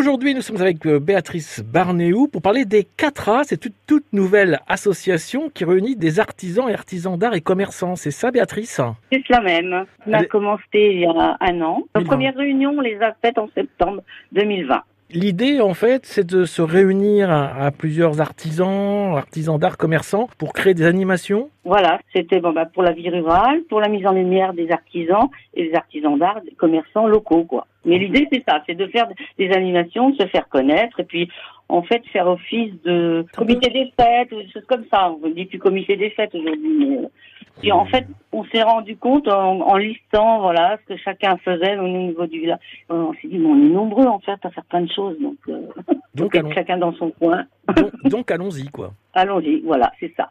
Aujourd'hui, nous sommes avec euh, Béatrice Barnéou pour parler des 4A. C'est une toute nouvelle association qui réunit des artisans et artisans d'art et commerçants. C'est ça, Béatrice? C'est cela même. On a commencé il y a un an. Nos 2020. premières réunions, on les a faites en septembre 2020. L'idée, en fait, c'est de se réunir à, à plusieurs artisans, artisans d'art, commerçants, pour créer des animations. Voilà, c'était bon, bah, pour la vie rurale, pour la mise en lumière des artisans et des artisans d'art, des commerçants locaux, quoi. Mais l'idée, c'est ça, c'est de faire des animations, de se faire connaître, et puis, en fait, faire office de comité des fêtes, ou des choses comme ça. On dit plus comité des fêtes aujourd'hui, mais... euh, Puis, en fait, on s'est rendu compte en, en listant, voilà, ce que chacun faisait au niveau du village. Euh, On s'est dit, bon, on est nombreux, en fait, à faire plein de choses, donc, euh, Donc, donc allons, chacun dans son coin. donc, donc allons-y, quoi. Allons-y, voilà, c'est ça.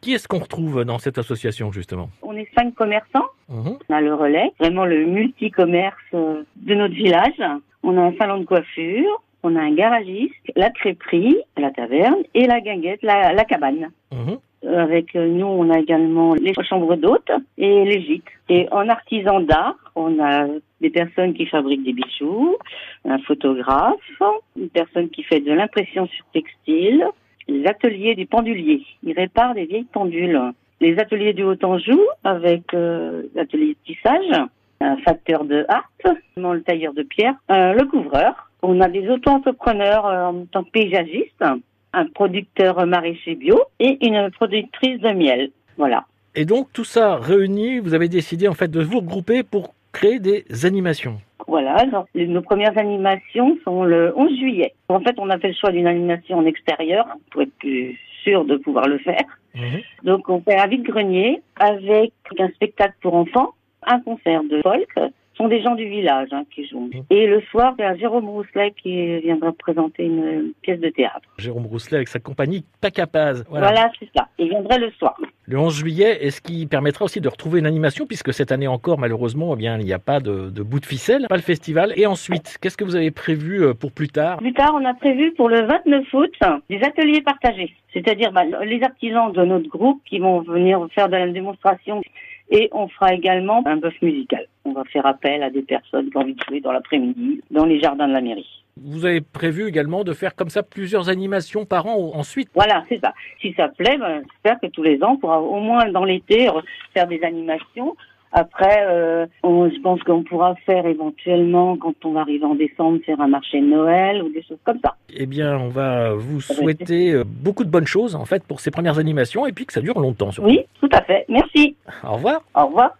Qui est-ce qu'on retrouve dans cette association, justement? On est cinq commerçants. Mhm. On a le relais, vraiment le multi-commerce euh, de notre village. On a un salon de coiffure, on a un garagiste, la crêperie, la taverne et la guinguette, la, la cabane. Mhm. Avec euh, nous, on a également les chambres d'hôtes et les gîtes. Et en artisan d'art, on a des personnes qui fabriquent des bijoux, un photographe, une personne qui fait de l'impression sur textile, les ateliers du pendulier. Ils réparent des vieilles pendules. Les ateliers du Haut-Anjou avec euh, l'atelier de tissage, un facteur de harpe, le tailleur de pierre, euh, le couvreur. On a des auto-entrepreneurs euh, en tant que paysagistes, un producteur maraîcher bio et une productrice de miel. Voilà. Et donc, tout ça réuni, vous avez décidé, en fait, de vous regrouper pour créer des animations. Voilà, nos premières animations sont le 11 juillet. En fait, on a fait le choix d'une animation en extérieur pour être plus sûr de pouvoir le faire. Mhm. Donc, on fait un vide-grenier avec un spectacle pour enfants, un concert de folk. Ce sont des gens du village hein, qui jouent. Mhm. Et le soir, il y a Jérôme Rousselet qui viendra présenter une pièce de théâtre. Jérôme Rousselet avec sa compagnie Pacapaz. Voilà, c'est ça. Il viendrait le soir. Le 11 juillet, est-ce qui permettra aussi de retrouver une animation, puisque cette année encore, malheureusement, eh bien, il n'y a pas de, bout de ficelle, pas le festival. Et ensuite, qu'est-ce que vous avez prévu euh, pour plus tard? Plus tard, on a prévu pour le 29 août des ateliers partagés, c'est-à-dire bah, les artisans de notre groupe qui vont venir faire de la démonstration et on fera également un bœuf musical. On va faire appel à des personnes qui ont envie de jouer dans l'après-midi dans les jardins de la mairie. Vous avez prévu également de faire comme ça plusieurs animations par an ensuite? Voilà, c'est ça. Si ça plaît, ben, j'espère que tous les ans, on pourra au moins dans l'été re- faire des animations. Après, euh, on- je pense qu'on pourra faire éventuellement, quand on va arriver en décembre, faire un marché de Noël ou des choses comme ça. Eh bien, on va vous souhaiter euh, beaucoup de bonnes choses, en fait, pour ces premières animations, et puis que ça dure longtemps. surtout. Oui, tout à fait. Merci. Au revoir Au revoir.